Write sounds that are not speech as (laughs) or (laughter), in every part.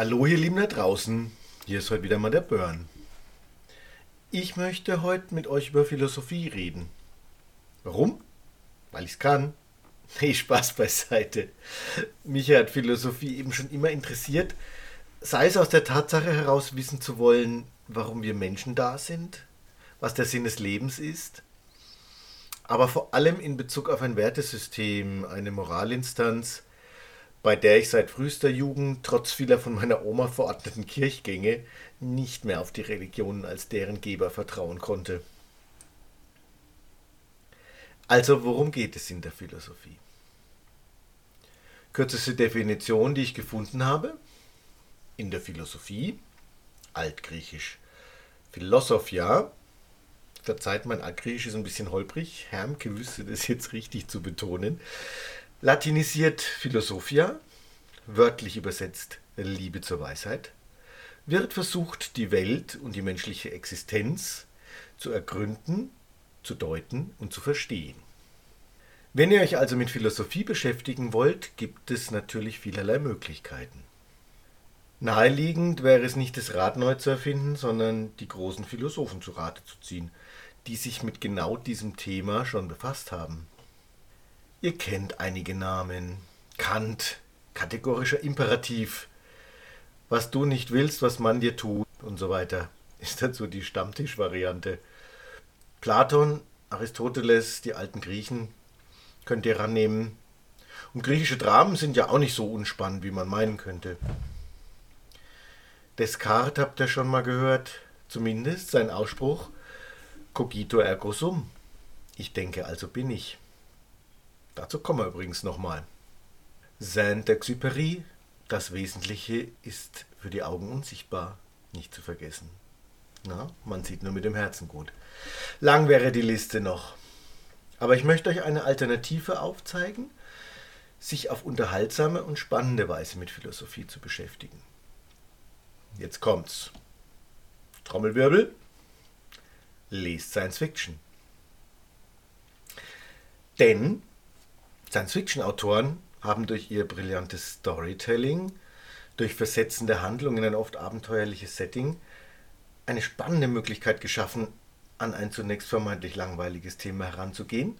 Hallo ihr Lieben da draußen, hier ist heute wieder mal der Burn. Ich möchte heute mit euch über Philosophie reden. Warum? Weil ich's kann. Nee, Spaß beiseite. Mich hat Philosophie eben schon immer interessiert, sei es aus der Tatsache heraus wissen zu wollen, warum wir Menschen da sind, was der Sinn des Lebens ist, aber vor allem in Bezug auf ein Wertesystem, eine Moralinstanz, bei der ich seit frühester Jugend, trotz vieler von meiner Oma verordneten Kirchgänge, nicht mehr auf die Religionen als deren Geber vertrauen konnte. Also worum geht es in der Philosophie? Kürzeste Definition, die ich gefunden habe. In der Philosophie, altgriechisch Philosophia, verzeiht mein Altgriechisch ist ein bisschen holprig, Hermke wüsste das jetzt richtig zu betonen, latinisiert Philosophia, wörtlich übersetzt Liebe zur Weisheit, wird versucht, die Welt und die menschliche Existenz zu ergründen, zu deuten und zu verstehen. Wenn ihr euch also mit Philosophie beschäftigen wollt, gibt es natürlich vielerlei Möglichkeiten. Naheliegend wäre es nicht das Rad neu zu erfinden, sondern die großen Philosophen zu Rate zu ziehen, die sich mit genau diesem Thema schon befasst haben. Ihr kennt einige Namen. Kant, kategorischer Imperativ. Was du nicht willst, was man dir tut und so weiter. (laughs) Ist dazu die Stammtischvariante. Platon, Aristoteles, die alten Griechen könnt ihr rannehmen. Und griechische Dramen sind ja auch nicht so unspannend, wie man meinen könnte. Descartes habt ihr schon mal gehört, zumindest sein Ausspruch Cogito ergo sum. Ich denke, also bin ich. Dazu kommen wir übrigens nochmal. Saint-Exupéry, das Wesentliche ist für die Augen unsichtbar, nicht zu vergessen. Na, man sieht nur mit dem Herzen gut. Lang wäre die Liste noch. Aber ich möchte euch eine Alternative aufzeigen, sich auf unterhaltsame und spannende Weise mit Philosophie zu beschäftigen. Jetzt kommt's. Trommelwirbel. Lest Science Fiction. Denn Science-Fiction-Autoren haben durch ihr brillantes Storytelling, durch versetzende Handlung in ein oft abenteuerliches Setting eine spannende Möglichkeit geschaffen, an ein zunächst vermeintlich langweiliges Thema heranzugehen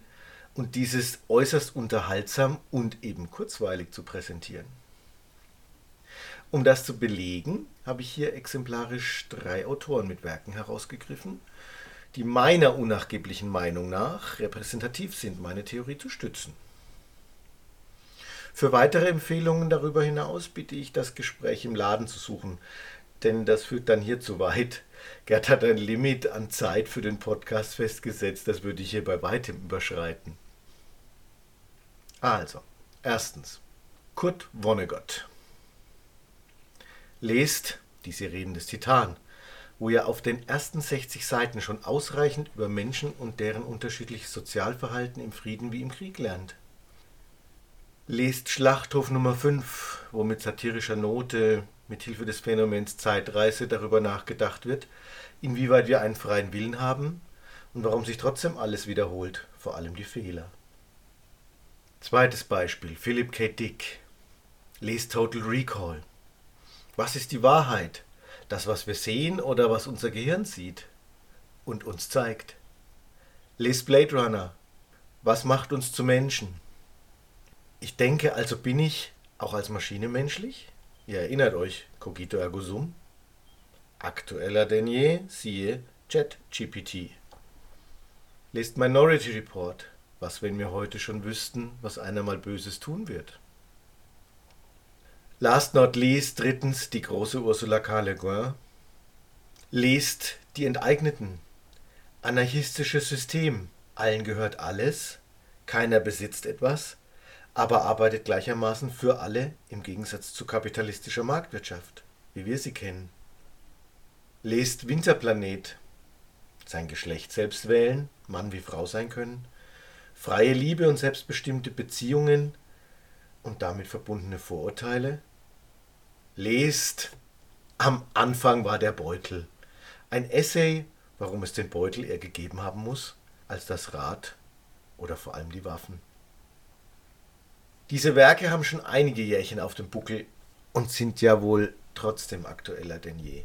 und dieses äußerst unterhaltsam und eben kurzweilig zu präsentieren. Um das zu belegen, habe ich hier exemplarisch drei Autoren mit Werken herausgegriffen, die meiner unnachgeblichen Meinung nach repräsentativ sind, meine Theorie zu stützen. Für weitere Empfehlungen darüber hinaus bitte ich, das Gespräch im Laden zu suchen, denn das führt dann hier zu weit. Gerd hat ein Limit an Zeit für den Podcast festgesetzt, das würde ich hier bei weitem überschreiten. Also, erstens, Kurt Vonnegut. Lest die Sirenen des Titan, wo ihr auf den ersten 60 Seiten schon ausreichend über Menschen und deren unterschiedliches Sozialverhalten im Frieden wie im Krieg lernt. Lest Schlachthof Nummer 5, wo mit satirischer Note mit Hilfe des Phänomens Zeitreise darüber nachgedacht wird, inwieweit wir einen freien Willen haben und warum sich trotzdem alles wiederholt, vor allem die Fehler. Zweites Beispiel, Philip K. Dick. Lest Total Recall. Was ist die Wahrheit? Das, was wir sehen oder was unser Gehirn sieht und uns zeigt? Lest Blade Runner. Was macht uns zu Menschen? Ich denke, also bin ich auch als Maschine menschlich? Ihr erinnert euch, cogito ergo sum? Aktueller denn je, siehe ChatGPT. Lest Minority Report. Was, wenn wir heute schon wüssten, was einer mal Böses tun wird? Last not least, drittens, die große Ursula K. Le Guin. Lest die Enteigneten. Anarchistisches System. Allen gehört alles. Keiner besitzt etwas aber arbeitet gleichermaßen für alle im Gegensatz zu kapitalistischer Marktwirtschaft, wie wir sie kennen. Lest Winterplanet. Sein Geschlecht selbst wählen, Mann wie Frau sein können, freie Liebe und selbstbestimmte Beziehungen und damit verbundene Vorurteile. Lest Am Anfang war der Beutel. Ein Essay, warum es den Beutel eher gegeben haben muss als das Rad oder vor allem die Waffen. Diese Werke haben schon einige Jährchen auf dem Buckel und sind ja wohl trotzdem aktueller denn je.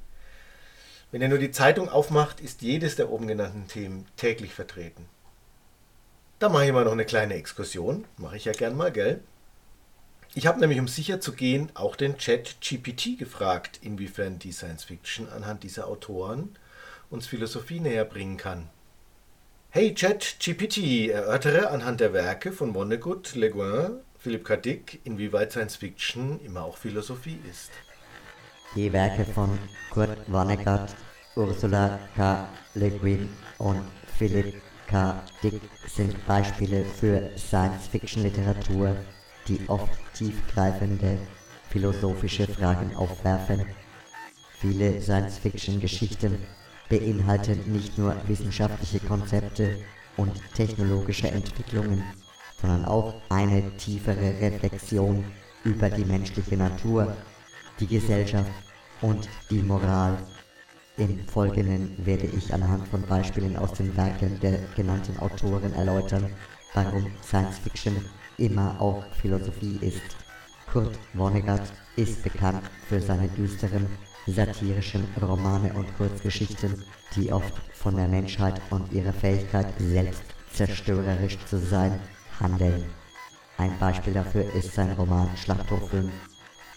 Wenn ihr nur die Zeitung aufmacht, ist jedes der oben genannten Themen täglich vertreten. Da mache ich mal noch eine kleine Exkursion. Mache ich ja gern mal, gell? Ich habe nämlich, um sicher zu gehen, auch den Chat GPT gefragt, inwiefern die Science Fiction anhand dieser Autoren uns Philosophie näher bringen kann. Hey Chat GPT, erörtere anhand der Werke von Vonnegut, Le Guin, Philipp K. Dick, inwieweit Science Fiction immer auch Philosophie ist. Die Werke von Kurt Vonnegut, Ursula K. Le Guin und Philipp K. Dick sind Beispiele für Science-Fiction-Literatur, die oft tiefgreifende philosophische Fragen aufwerfen. Viele Science-Fiction-Geschichten beinhalten nicht nur wissenschaftliche Konzepte und technologische Entwicklungen, sondern auch eine tiefere Reflexion über die menschliche Natur, die Gesellschaft und die Moral. Im Folgenden werde ich anhand von Beispielen aus den Werken der genannten Autoren erläutern, warum Science Fiction immer auch Philosophie ist. Kurt Vonnegut ist bekannt für seine düsteren, satirischen Romane und Kurzgeschichten, die oft von der Menschheit und ihrer Fähigkeit, selbst zerstörerisch zu sein, handeln. Ein Beispiel dafür ist sein Roman Schlachthof 5,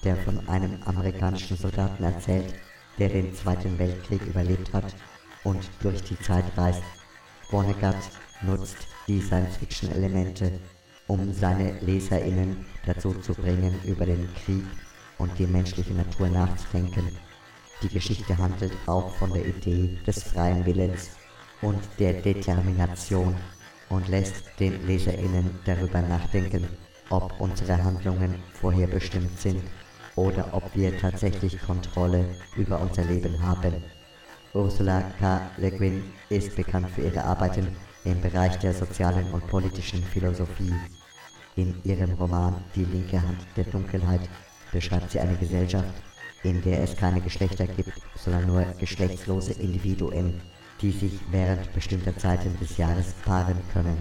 der von einem amerikanischen Soldaten erzählt, der den Zweiten Weltkrieg überlebt hat und durch die Zeit reist. Vonnegut nutzt die Science-Fiction-Elemente, um seine LeserInnen dazu zu bringen, über den Krieg und die menschliche Natur nachzudenken. Die Geschichte handelt auch von der Idee des freien Willens und der Determination und lässt den LeserInnen darüber nachdenken, ob unsere Handlungen vorherbestimmt sind oder ob wir tatsächlich Kontrolle über unser Leben haben. Ursula K. Le Guin ist bekannt für ihre Arbeiten im Bereich der sozialen und politischen Philosophie. In ihrem Roman Die linke Hand der Dunkelheit beschreibt sie eine Gesellschaft, in der es keine Geschlechter gibt, sondern nur geschlechtslose Individuen, die sich während bestimmter Zeiten des Jahres paaren können.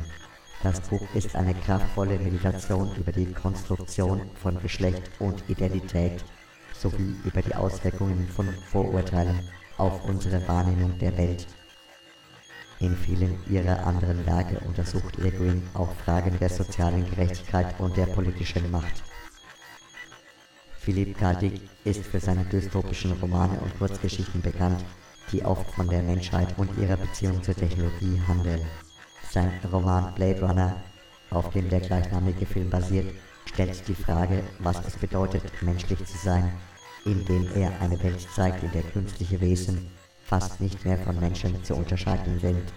Das Buch ist eine kraftvolle Meditation über die Konstruktion von Geschlecht und Identität sowie über die Auswirkungen von Vorurteilen auf unsere Wahrnehmung der Welt. In vielen ihrer anderen Werke untersucht Le auch Fragen der sozialen Gerechtigkeit und der politischen Macht. Philippe K. Ist für seine dystopischen Romane und Kurzgeschichten bekannt, die oft von der Menschheit und ihrer Beziehung zur Technologie handeln. Sein Roman Blade Runner, auf dem der gleichnamige Film basiert, stellt die Frage, was es bedeutet, menschlich zu sein, indem er eine Welt zeigt, in der künstliche Wesen fast nicht mehr von Menschen zu unterscheiden sind.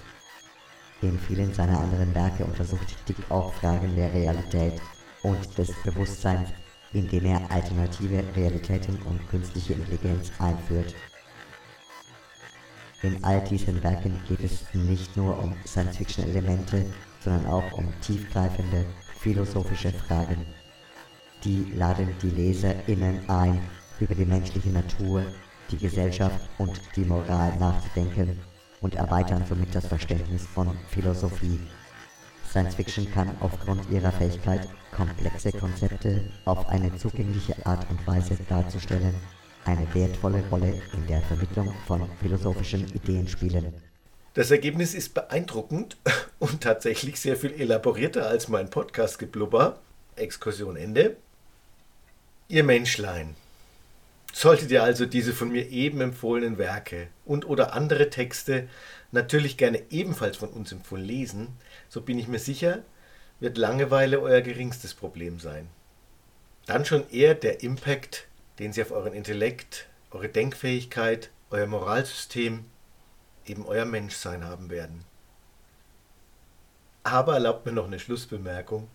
In vielen seiner anderen Werke untersucht Dick auch Fragen der Realität und des Bewusstseins, indem er alternative Realitäten und künstliche Intelligenz einführt. In all diesen Werken geht es nicht nur um Science-Fiction-Elemente, sondern auch um tiefgreifende philosophische Fragen. Die laden die LeserInnen ein, über die menschliche Natur, die Gesellschaft und die Moral nachzudenken und erweitern somit das Verständnis von Philosophie. Science Fiction kann aufgrund ihrer Fähigkeit, komplexe Konzepte auf eine zugängliche Art und Weise darzustellen, eine wertvolle Rolle in der Vermittlung von philosophischen Ideen spielen. Das Ergebnis ist beeindruckend (laughs) und tatsächlich sehr viel elaborierter als mein Podcast-Geblubber. Exkursion Ende. Ihr Menschlein. Solltet ihr also diese von mir eben empfohlenen Werke und oder andere Texte natürlich gerne ebenfalls von uns empfohlen lesen, so bin ich mir sicher, wird Langeweile euer geringstes Problem sein. Dann schon eher der Impact den sie auf euren Intellekt, eure Denkfähigkeit, euer Moralsystem, eben euer Menschsein haben werden. Aber erlaubt mir noch eine Schlussbemerkung.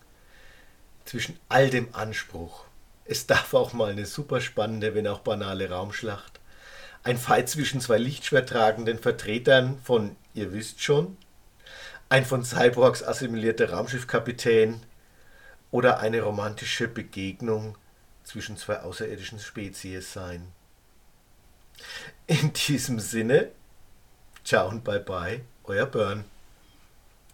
Zwischen all dem Anspruch, es darf auch mal eine super spannende, wenn auch banale Raumschlacht, ein Fight zwischen zwei lichtschwertragenden Vertretern von, ihr wisst schon, ein von Cyborgs assimilierter Raumschiffkapitän oder eine romantische Begegnung zwischen zwei außerirdischen Spezies sein. In diesem Sinne, ciao und bye bye, euer Burn.